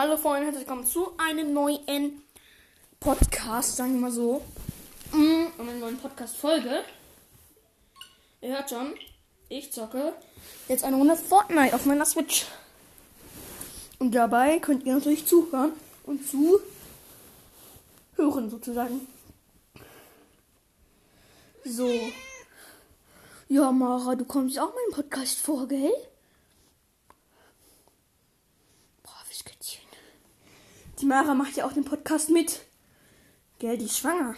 Hallo Freunde, herzlich willkommen zu einem neuen Podcast, sagen wir mal so. Mm, Und einer neuen Podcast-Folge. Ihr hört schon, ich zocke jetzt eine Runde Fortnite auf meiner Switch. Und dabei könnt ihr natürlich zuhören und zuhören sozusagen. So. Ja, Mara, du kommst auch meinen Podcast vor, gell? Die Mara macht ja auch den Podcast mit. Gell, die ist schwanger.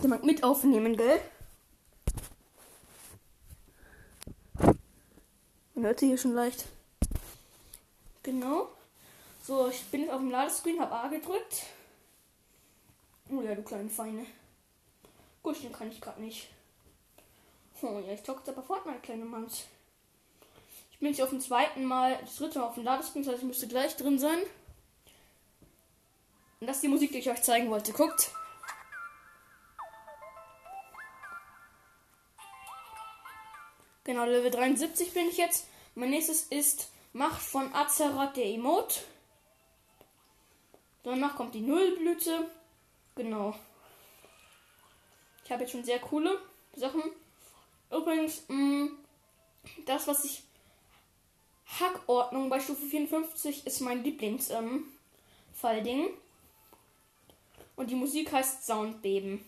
Der mag mit aufnehmen, gell? Man hört sie hier schon leicht. Genau. So, ich bin jetzt auf dem Ladescreen, habe A gedrückt. Oh ja, du kleine Feine. Gut, den kann ich gerade nicht. Oh ja, ich zocke aber Fortnite, kleine Manns. Ich bin jetzt auf dem zweiten Mal, das dritte Mal auf dem Ladescreen, das heißt, ich müsste gleich drin sein. Und das ist die Musik, die ich euch zeigen wollte. Guckt. Genau, Level 73 bin ich jetzt. Mein nächstes ist Macht von Azeroth der Emote. Danach kommt die Nullblüte. Genau. Ich habe jetzt schon sehr coole Sachen. Übrigens, mh, das, was ich. Hackordnung bei Stufe 54 ist mein Lieblings-Fallding. Ähm, Und die Musik heißt Soundbeben.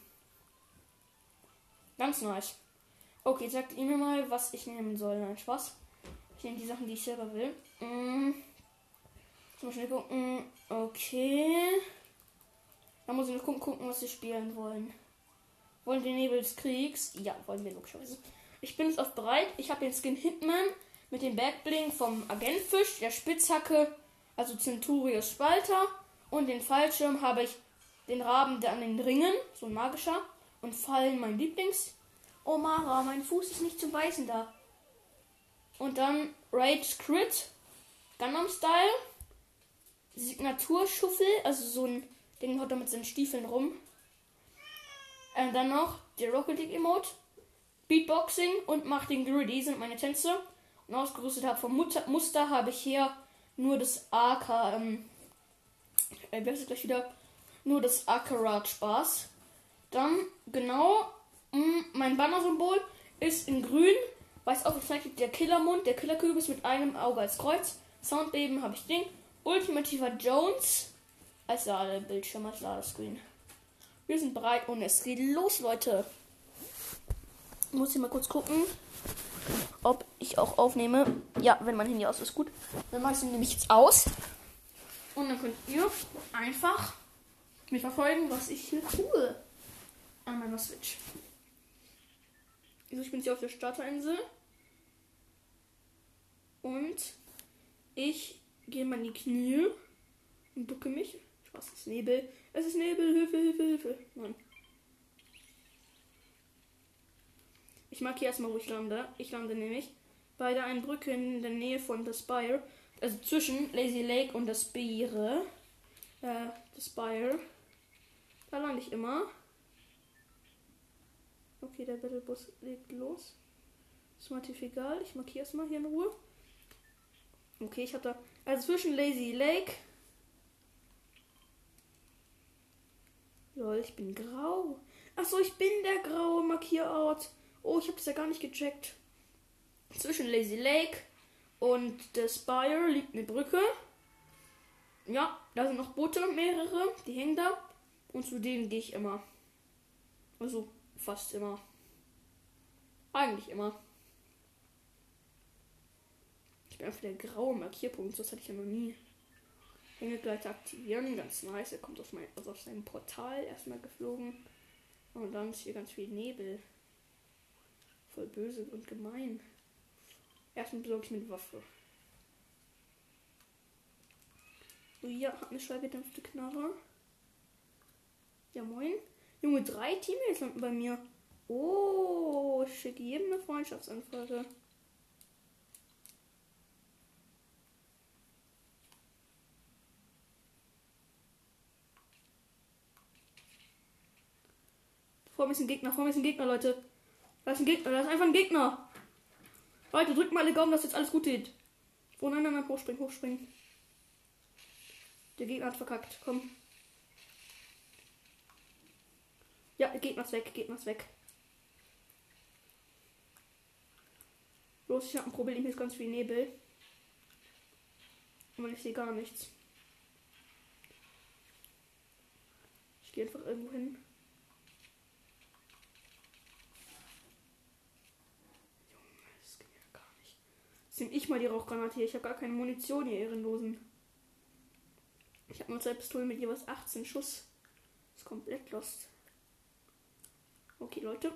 Ganz nice. Okay, sagt ihr mir mal, was ich nehmen soll. Nein, Spaß. Ich nehme die Sachen, die ich selber will. Mm. Zum Beispiel gucken. Okay. Da muss ich noch gucken, was wir spielen wollen. Wollen wir Nebel des Kriegs? Ja, wollen wir logischerweise. Ich bin jetzt auf bereit. Ich habe den Skin Hitman mit dem Backbling vom Agentfisch, der Spitzhacke, also Centurios Spalter. Und den Fallschirm habe ich den Raben der an den Ringen, so ein magischer. Und Fallen mein Lieblings. Oh Mara, mein Fuß ist nicht zum Beißen da. Und dann Rage Crit, Gundam Style, Signaturschuffel, also so ein Ding haut er mit seinen Stiefeln rum. Und dann noch der Rocket League Emote, Beatboxing und macht den Griddy sind meine Tänze. Und ausgerüstet habe vom Mutter Muster habe ich hier nur das AK, ähm, äh, gleich wieder? Nur das Akarat Spaß. Dann, genau, mh, mein Banner-Symbol ist in grün, weiß aufgezeichnet der Killermund, der Killerkürbis mit einem Auge als Kreuz. Soundbeben habe ich Ding. Ultimativer Jones als Ladebildschirm, als Ladescreen. Wir sind bereit und es geht los, Leute. Ich muss hier mal kurz gucken, ob ich auch aufnehme. Ja, wenn mein Handy aus ist, gut. Dann mache ich nämlich jetzt aus. Und dann könnt ihr einfach mich verfolgen, was ich hier tue. An meiner Switch. Also ich bin hier auf der Starterinsel. Und ich gehe mal in die Knie und ducke mich. Spaß, es ist Nebel. Es ist Nebel, Hilfe, Hilfe, Hilfe. Mann. Ich markiere erstmal, wo ich lande. Ich lande nämlich bei der einen Brücke in der Nähe von The Spire. Also zwischen Lazy Lake und das Spire. Äh, The Spire. Da lande ich immer. Okay, der Battlebus legt los. Ist tief egal. Ich markiere es mal hier in Ruhe. Okay, ich habe da. Also zwischen Lazy Lake. Lol, ich bin grau. Achso, ich bin der graue Markierort. Oh, ich habe das ja gar nicht gecheckt. Zwischen Lazy Lake und The Spire liegt eine Brücke. Ja, da sind noch Boote, mehrere. Die hängen da. Und zu denen gehe ich immer. Also fast immer. Eigentlich immer. Ich bin einfach der graue Markierpunkt. Das hatte ich ja noch nie. Hängegleiter aktivieren. Ganz nice. Er kommt aus, mein, also aus seinem Portal erstmal geflogen. Und dann ist hier ganz viel Nebel. Voll böse und gemein. Erstmal besorge ich mir eine Waffe. Oh ja, hat eine schallgedämpfte Knarre. Ja, moin. Junge, drei Teammates landen bei mir. Oh, ich schicke jedem eine Freundschaftsanfrage. Vor mir ist ein Gegner, vor mir ist ein Gegner, Leute. Da ist ein Gegner, da ist einfach ein Gegner. Leute, drückt mal alle Daumen, dass jetzt alles gut geht. Oh nein, nein, nein, hochspringen, hochspringen. Der Gegner hat verkackt. Komm. Ja, Gegner ist weg. Gegner ist weg. Los, ich habe ein Problem. Hier ist ganz viel Nebel. Und ich sehe gar nichts. Ich gehe einfach irgendwo hin. Junge, das geht ja gar nicht. Jetzt nehme ich mal die Rauchgranate hier. Ich habe gar keine Munition, ihr Ehrenlosen. Ich habe nur zwei Pistolen mit jeweils 18 Schuss. Das ist komplett lost. Okay, Leute.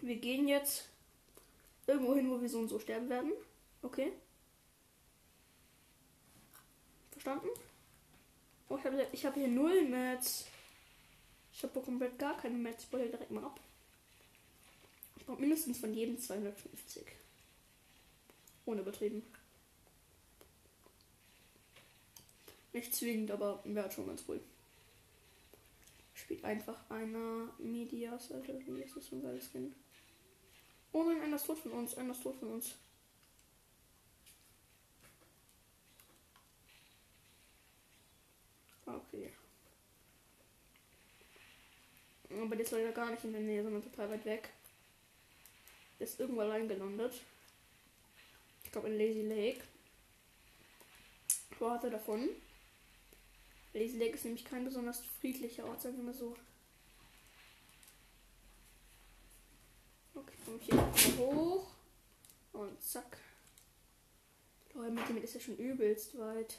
Wir gehen jetzt irgendwo hin, wo wir so und so sterben werden. Okay. Verstanden? Oh, ich habe ich hab hier null Mats. Ich habe komplett gar keine Mats. Ich baue direkt mal ab. Ich brauche mindestens von jedem 250. Ohne übertrieben. Nicht zwingend, aber wäre schon ganz cool. Spielt einfach einer Medias, Alter. Wie ist das ein geiles Skin? Oh nein, einer ist tot von uns. Einer ist tot von uns. Okay. Aber der ist leider gar nicht in der Nähe, sondern total weit weg. Der ist irgendwo allein gelandet. Ich glaube in Lazy Lake. Wo hat er davon? Lazy Lake ist nämlich kein besonders friedlicher Ort, sagen wir mal so. Okay, komme ich hier hoch. Und zack. Leute, mit dem ist ja schon übelst weit.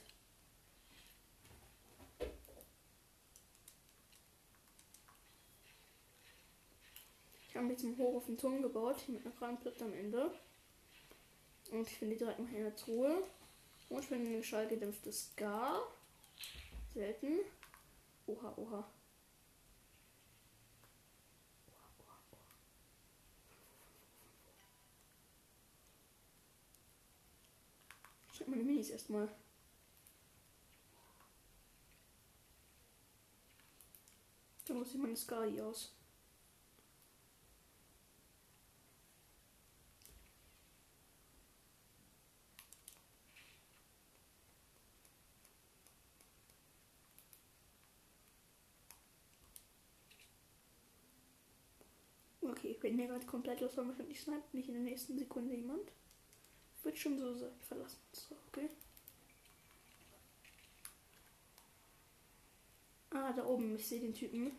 Ich habe jetzt einen hoch auf den Turm gebaut, mit einer Brandplatte am Ende. Und ich finde direkt noch eine Truhe. Und ich finde eine schallgedämpfte Scar. Selten. Oha, oha. Ich habe meine Minis erstmal. Dann muss ich meine Skali aus. Okay, ich bin mir gerade komplett los, weil wahrscheinlich sniped nicht in der nächsten Sekunde jemand. Wird schon so sein. Verlassen so, okay? Ah, da oben, ich sehe den Typen.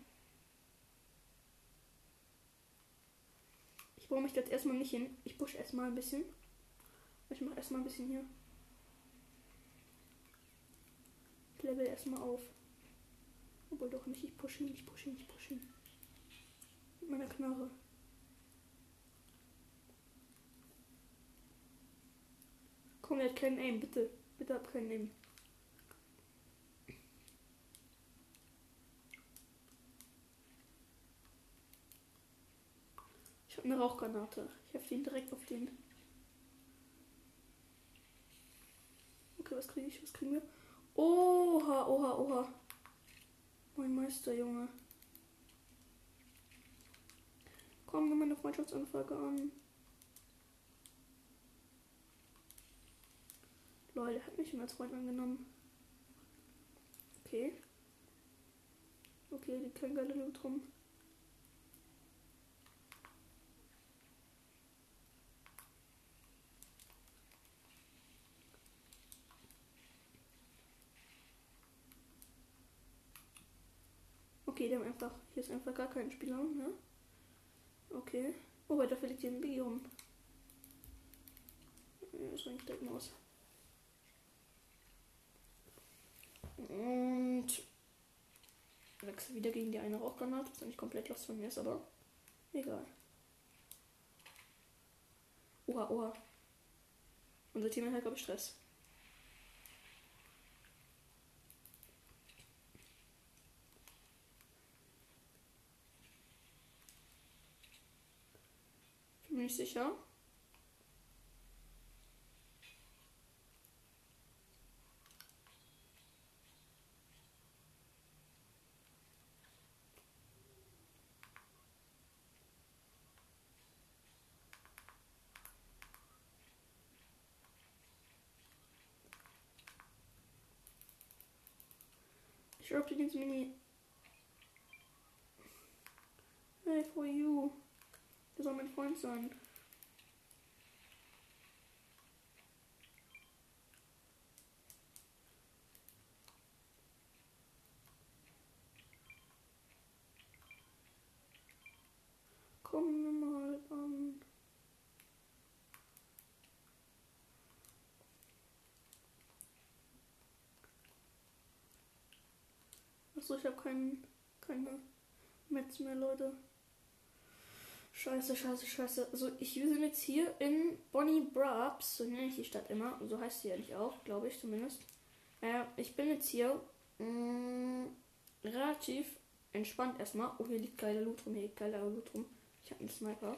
Ich brauche mich jetzt erstmal nicht hin. Ich push erstmal ein bisschen. Ich mache erstmal ein bisschen hier. Ich level erstmal auf. Obwohl doch nicht, ich pushe ihn, ich pushe ihn, ich pushe ihn. Mit meiner Knarre. Komm, er hat keinen Aim, bitte. Bitte hab keinen Aim. Ich habe eine Rauchgranate. Ich hefte ihn direkt auf den. Okay, was kriege ich? Was kriegen wir? Oha, oha, oha. Mein Meister, Junge. Komm, nimm meine Freundschaftsanfrage an. Leute, hat mich schon als Freund angenommen. Okay. Okay, die kein geile Loot rum. Okay, die haben einfach. Hier ist einfach gar kein Spieler, ne? Okay. Oh, da fliegt hier ein Biggie rum. Ja, das bringt direkt mal aus. Und wechsle wieder gegen die eine Rauchgranate, was nicht komplett los von mir ist, aber egal. Oha, oha. Unser Team hat, glaube ich, Stress. Bin mir nicht sicher. Ich drop dich ins Mini. Hey, for you. Der soll mein Freund sein. Komm mal an. Achso, ich habe keinen, keine Metz mehr, Leute. Scheiße, scheiße, scheiße. Also ich bin jetzt hier in Bonnie Brabs, so nenne ich die Stadt immer. So heißt sie eigentlich auch, glaube ich zumindest. Äh, ich bin jetzt hier mh, mm, relativ entspannt erstmal. Oh, hier liegt geiler Loot rum, hier liegt geiler Loot rum. Ich habe einen Sniper.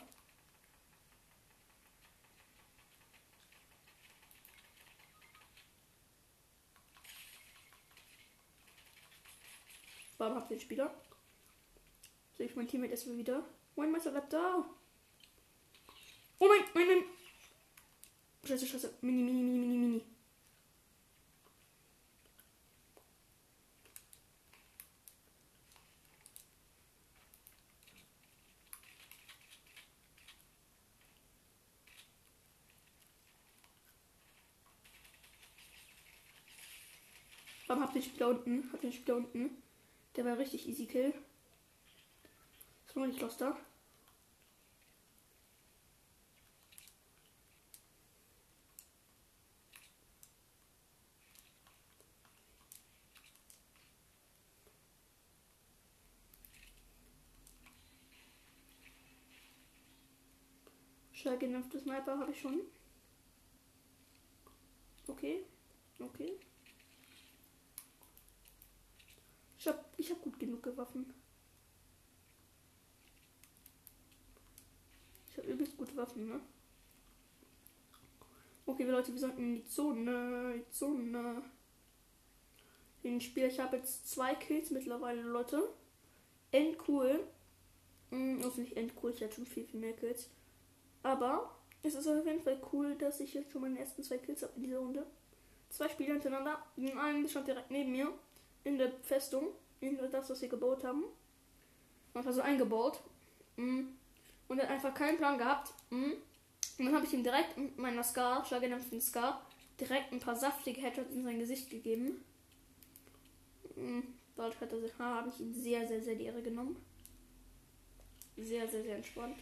Warum habt ihr den Spieler? Sehe ich mein Teammate erstmal wieder. Mein Meister bleibt da. Oh mein, mein, mein. Scheiße, scheiße. Mini, mini, mini, mini, mini. Warum habt ihr den Spieler unten? Habt ihr den Spieler unten? Der war richtig easy kill. Ist noch nicht lost da. Schallgenämpfte Sniper habe ich schon. Okay. Okay. Ich habe gut genug Waffen. Ich habe übelst gute Waffen, ne? Okay, Leute, wir sollten in die Zone. Die Zone. Den Spiel. Ich habe jetzt zwei Kills mittlerweile, Leute. Endcool. Hm, also nicht endcool, ich hatte schon viel, viel mehr Kills. Aber es ist auf jeden Fall cool, dass ich jetzt schon meine ersten zwei Kills habe in dieser Runde. Zwei Spiele hintereinander. Den einen stand direkt neben mir in der Festung, in das, was wir gebaut haben. Einfach so eingebaut. Mm. Und hat einfach keinen Plan gehabt. Mm. Und dann habe ich ihm direkt mit meiner Scar, schlagedämpften Scar, direkt ein paar saftige Headshots in sein Gesicht gegeben. Mm. Bald hat er, habe ich ihn sehr, sehr, sehr die Ehre genommen. Sehr, sehr, sehr entspannt.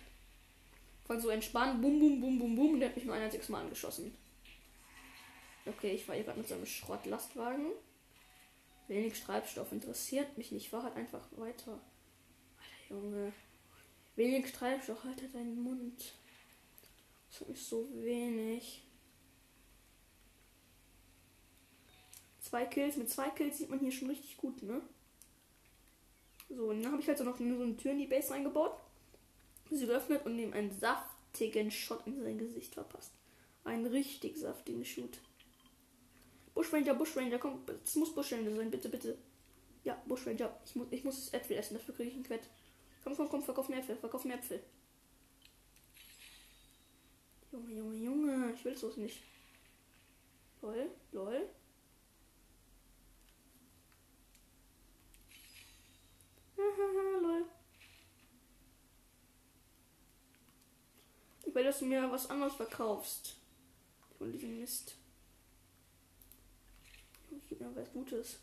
Von so entspannt, bum, bum, bum, bum, bum, der hat mich nur ein einziges Mal angeschossen. Okay, ich war hier gerade mit so einem Schrottlastwagen. Wenig Treibstoff interessiert mich nicht. War halt einfach weiter. Alter Junge. Wenig Treibstoff, halt deinen Mund. Das ist so wenig. Zwei Kills. Mit zwei Kills sieht man hier schon richtig gut, ne? So, und dann habe ich halt so noch nur so eine Tür in die Base eingebaut. Sie geöffnet und ihm einen saftigen Shot in sein Gesicht verpasst. Einen richtig saftigen Shoot. Bushranger, Bushranger, komm, es muss Bushranger sein, bitte, bitte. Ja, Bushranger. Ich muss, ich muss Äpfel essen, dafür kriege ich ein Quett. Komm, komm, komm, verkauf mir Äpfel, verkauf mir Äpfel. Junge, Junge, Junge, ich will es nicht. Lol, lol. lol. Ich will, dass du mir was anderes verkaufst. Von diesem Mist. Gib mir was Gutes.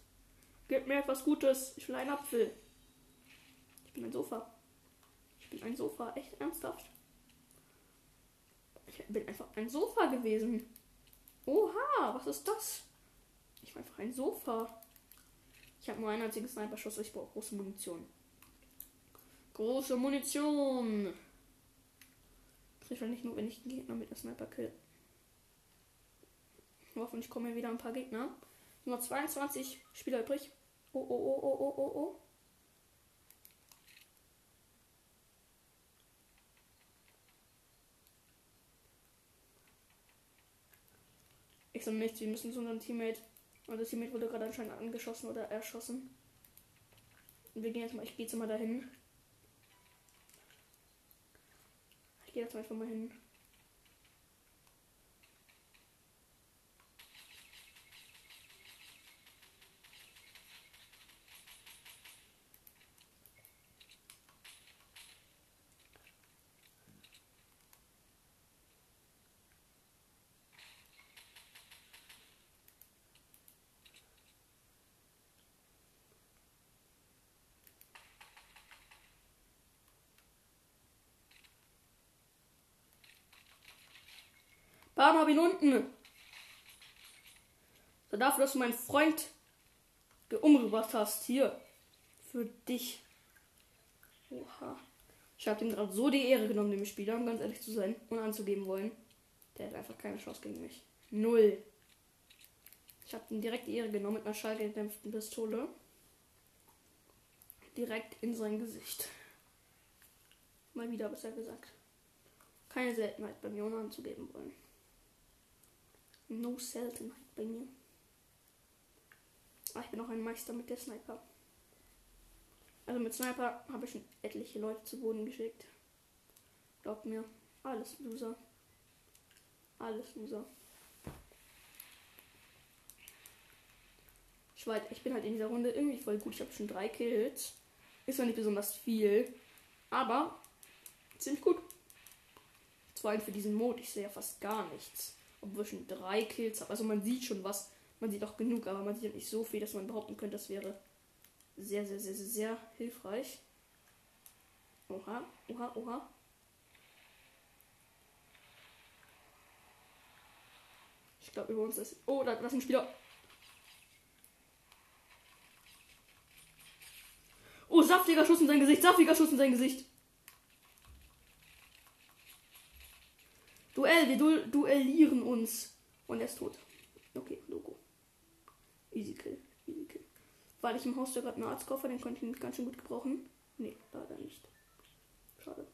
Gib mir etwas Gutes. Ich will einen Apfel. Ich bin ein Sofa. Ich bin ein Sofa. Echt ernsthaft? Ich bin einfach ein Sofa gewesen. Oha, was ist das? Ich bin einfach ein Sofa. Ich habe nur einen einzigen Sniper-Schuss. Ich brauche große Munition. Große Munition. Ich will nicht nur, wenn ich den Gegner mit der Sniper kill. Hoffentlich kommen wieder ein paar Gegner. Nur 22 Spieler übrig. Oh, oh, oh, oh, oh, oh, oh. Ich so nichts, wir müssen zu unserem Teammate. Und das Teammate wurde gerade anscheinend angeschossen oder erschossen. Und wir gehen jetzt mal, ich gehe jetzt mal dahin. Ich gehe jetzt mal einfach mal hin. Bam, hab ihn unten. So dafür, dass du meinen Freund umgebracht hast. Hier. Für dich. Oha. Ich habe ihm gerade so die Ehre genommen, dem Spieler, um ganz ehrlich zu sein und anzugeben wollen. Der hat einfach keine Chance gegen mich. Null. Ich habe ihm direkt die Ehre genommen mit einer schallgedämpften Pistole. Direkt in sein Gesicht. Mal wieder besser gesagt. Keine Seltenheit bei mir, ohne anzugeben wollen. No Seltenheit bei mir. Ah, ich bin auch ein Meister mit der Sniper. Also mit Sniper habe ich schon etliche Leute zu Boden geschickt. Glaubt mir, alles Loser. Alles Loser. Ich, weiß, ich bin halt in dieser Runde irgendwie voll gut. Ich habe schon drei Kills. Ist zwar nicht besonders viel, aber ziemlich gut. Vor für diesen Mode. Ich sehe ja fast gar nichts. Obwohl schon drei Kills habe. Also man sieht schon was. Man sieht auch genug, aber man sieht nicht so viel, dass man behaupten könnte, das wäre sehr, sehr, sehr, sehr, sehr hilfreich. Oha, oha, oha. Ich glaube, über uns ist. Oh, da, ist ein Spieler. Oh, saftiger Schuss in sein Gesicht, saftiger Schuss in sein Gesicht. Duell, wir du duellieren uns. Und er ist tot. Okay, Logo. Easy Kill, easy Kill. Weil ich im Haus da gerade einen Arztkoffer, den konnte ich nicht ganz schön gut gebrauchen. Nee, leider nicht. Schade.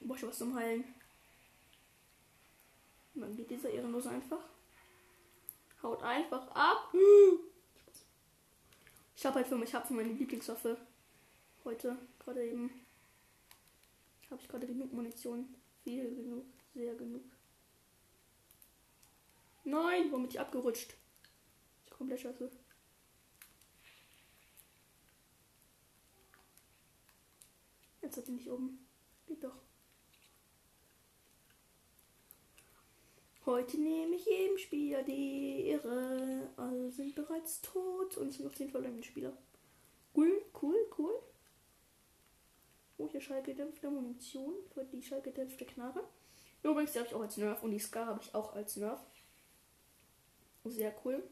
Boah, ich was zum Heilen. Und dann geht dieser Ehrenlose einfach. Haut einfach ab. Ich habe halt für mich, hab für meine Lieblingswaffe heute gerade eben. Habe ich gerade genug Munition. Viel genug, sehr genug. Nein, bin ich abgerutscht? Ich komplett scheiße. Jetzt hat sie nicht oben. Geht doch. Heute nehme ich jedem Spieler die Ehre. Alle sind bereits tot und es sind noch 10 verletzte Spieler. Cool, cool, cool. Hier schallgedämpfte Munition für die schallgedämpfte Knarre. Übrigens, die habe ich auch als Nerf und die Scar habe ich auch als Nerf. Sehr cool.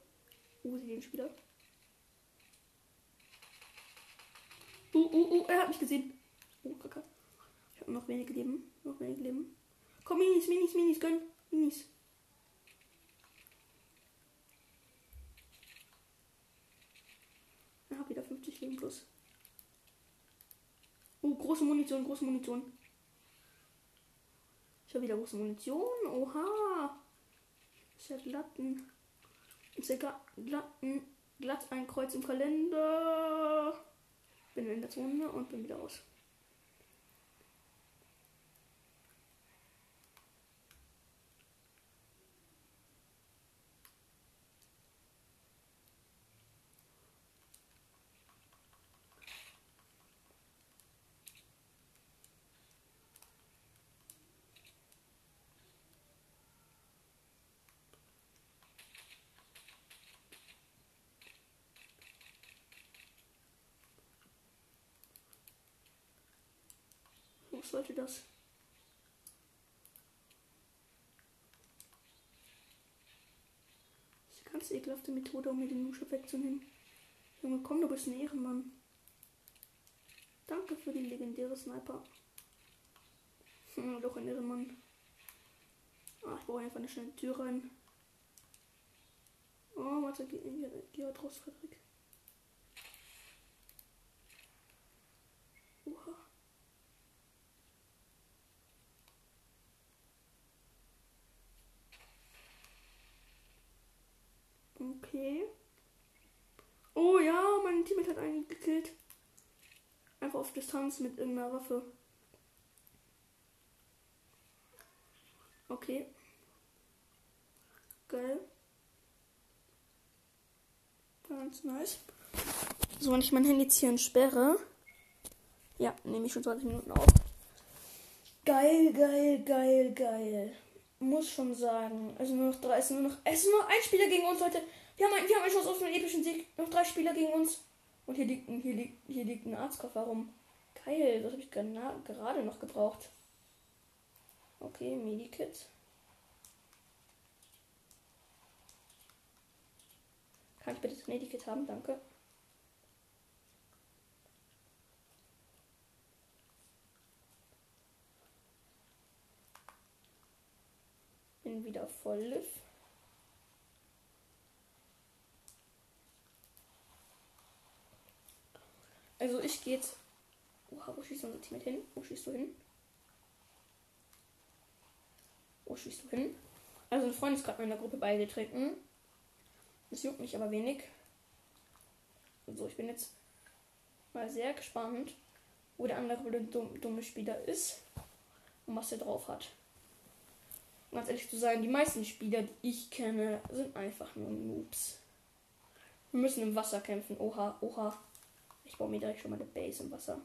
Usi den Spieler. Uh, uh, uh, er hat mich gesehen. Oh, kacke. Ich habe noch wenige Leben. Noch wenige Leben. Komm, Minis, Minis, Minis, gönn. Minis. Er hat wieder 50 Leben plus. Große Munition, große Munition. Ich habe wieder große Munition. Oha. Ist ja glatten. Ist ja glatten. Glatt ein Kreuz im Kalender. Bin in der Zone und bin wieder aus. Sollte das? Das ist eine ganz ekelhafte Methode, um mir den Nuschel wegzunehmen. Junge, komm, du bist ein Ehrenmann. Danke für die legendäre Sniper. Hm, doch ein Ehrenmann. Ah, ich brauche einfach eine schnelle Tür rein. Oh, warte, geh, geh, geh raus, Frederik. Okay. Oh ja, mein Teammate hat einen gekillt. Einfach auf Distanz mit irgendeiner Waffe. Okay. Geil. Ganz nice. So, wenn ich mein Handy jetzt hier entsperre. Ja, nehme ich schon 20 Minuten auf. Geil, geil, geil, geil. Muss schon sagen. Also nur noch drei. Es ist nur noch, es ist nur ein Spieler gegen uns heute. Wir haben, wir haben eine Chance auf einen epischen Sieg. Noch drei Spieler gegen uns. Und hier liegt, hier liegt, hier liegt ein Arztkoffer rum. Geil, das habe ich gerade noch gebraucht. Okay, Medikit. Kann ich bitte das Medikit haben? Danke. Bin wieder voll Lift. Also ich gehe jetzt. Oha, wo schießt unser Team hin? Wo schießt du hin? Wo schießt du hin? Also ein Freund ist gerade meiner Gruppe beigetreten. Das juckt mich aber wenig. So, ich bin jetzt mal sehr gespannt, wo der andere dumme Spieler ist und was er drauf hat. Um ganz ehrlich zu sein, die meisten Spieler, die ich kenne, sind einfach nur Noobs. Wir müssen im Wasser kämpfen. Oha, oha. Ich baue mir direkt schon mal eine Base im Wasser.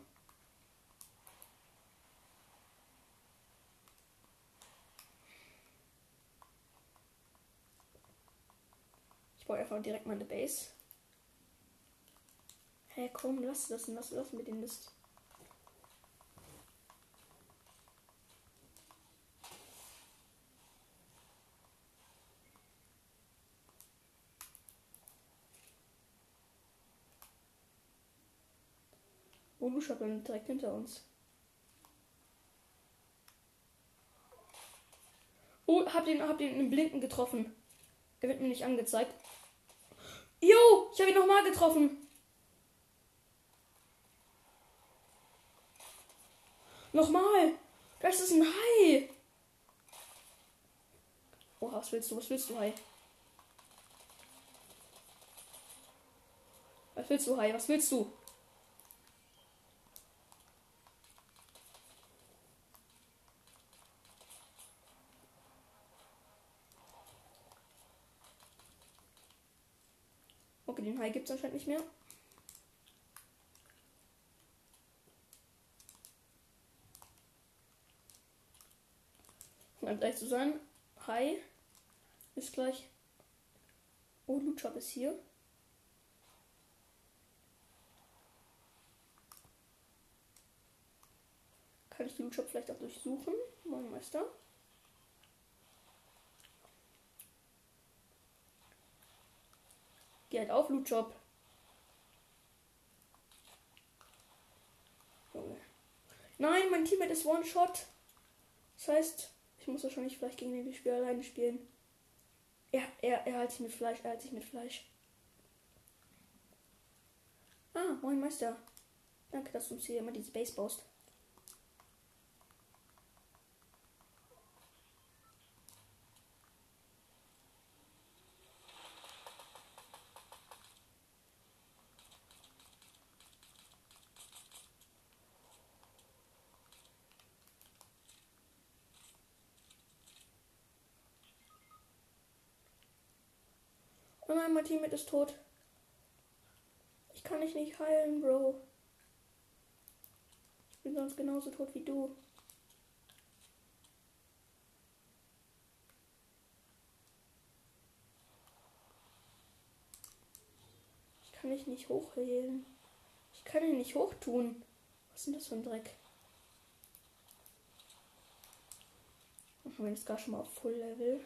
Ich baue einfach direkt meine Base. Hä, hey, komm, lass das, lass, lass mit dem Mist. Oh, du schaut direkt hinter uns. Oh, hab den, hab den im Blinden getroffen. Er wird mir nicht angezeigt. Jo, ich habe ihn nochmal getroffen. Nochmal. Das ist ein Hai. Oh, was willst du? Was willst du, Hai? Was willst du, Hai? Was willst du? Den Hai gibt es anscheinend nicht mehr. Um gleich zu sein, Hai ist gleich. Oh, Luchop ist hier. Kann ich Luchop vielleicht auch durchsuchen? Mein Meister. Geh halt auf, Lootjob. Nein, mein Teammate ist One-Shot. Das heißt, ich muss wahrscheinlich vielleicht gegen den Spiel alleine spielen. Er, er, er hat sich mit Fleisch, er hat sich mit Fleisch. Ah, moin Meister. Danke, dass du uns hier immer diese Base baust. Oh nein, mein Teammate ist tot. Ich kann dich nicht heilen, Bro. Ich bin sonst genauso tot wie du. Ich kann dich nicht hochheilen. Ich kann ihn nicht hochtun. Was ist denn das für ein Dreck? Ich bin jetzt gar schon mal auf Full Level.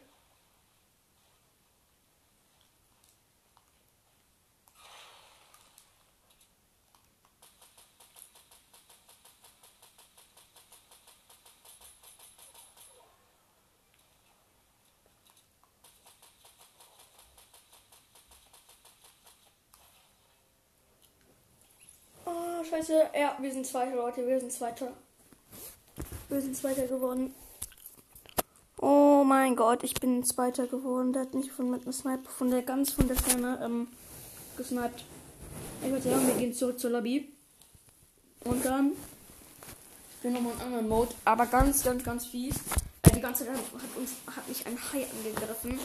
Scheiße. Ja, wir sind Zweiter, Leute. Wir sind Zweiter. Wir sind Zweiter geworden. Oh mein Gott, ich bin Zweiter geworden. Der hat mich von mit einem Sniper von der ganz von der Ferne ähm, gesniped. Ich würde sagen, wir gehen zurück zur Lobby. Und dann wir nochmal einen anderen Mode. Aber ganz, ganz, ganz fies. Äh, die ganze Zeit hat, uns, hat mich ein Hai angegriffen.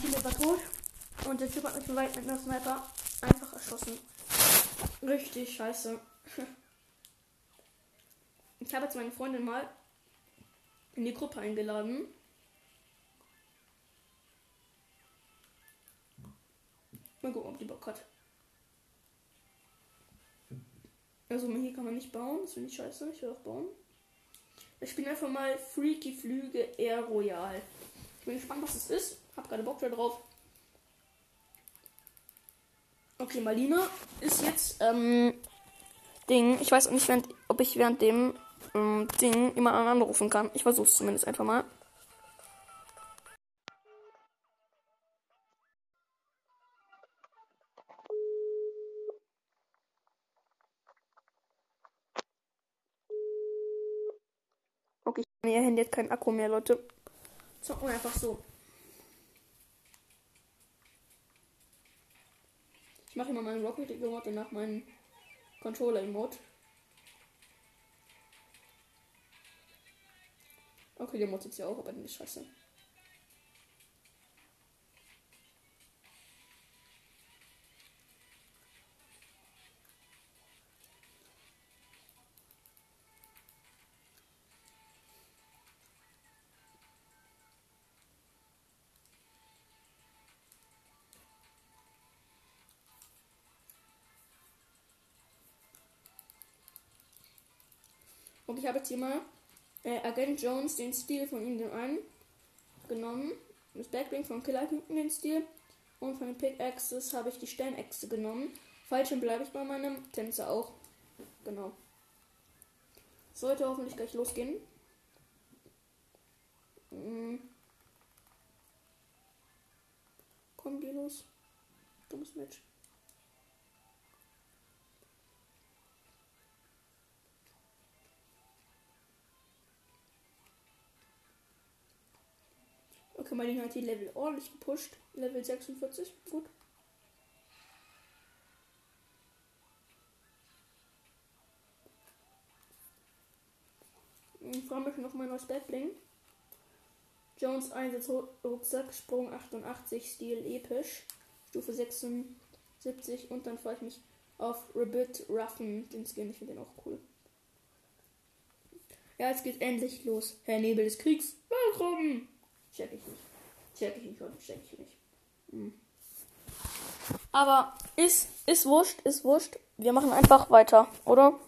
Team war tot. Und der Typ hat mich mit einem Sniper einfach erschossen. Richtig scheiße. Ich habe jetzt meine Freundin mal in die Gruppe eingeladen. Mal gucken, ob die Bock hat. Also hier kann man nicht bauen, das finde ich scheiße. Ich will auch bauen. Ich spiele einfach mal Freaky Flüge Air Royal. Ich bin gespannt, was es ist. Hab gerade Bock drauf. Okay, Malina ist jetzt ähm, Ding. Ich weiß nicht, während, ob ich während dem ähm, Ding jemanden anrufen kann. Ich versuche es zumindest einfach mal. Okay, ihr Handy hat keinen Akku mehr, Leute. Zocken wir einfach so. Ich mache immer meinen Rocket Emote und nach meinen Controller Emote. Okay, der Mod jetzt ja auch, aber nicht scheiße. Und ich habe jetzt hier mal äh, Agent Jones den Stil von ihm den genommen. Das Backbling von Killer hinten den Stil. Und von den Pickaxes habe ich die Steinechse genommen. Falschen bleibe ich bei meinem Tänzer auch. Genau. Sollte hoffentlich gleich losgehen. Mhm. Komm, geh los. Dummes Match. Okay, Marlene hat die Level ordentlich gepusht. Level 46. Gut. Ich freue mich noch mal neues Backbling. Jones Einsatz Rucksack, Sprung 88, Stil episch. Stufe 76 und dann freue ich mich auf Rabbit Ruffen, den Skin. Ich finde den auch cool. Ja, es geht endlich los. Herr Nebel des Kriegs. Warum? Check ich nicht. Check ich nicht. Check ich nicht. Hm. Aber ist, ist wurscht, ist wurscht. Wir machen einfach weiter, oder?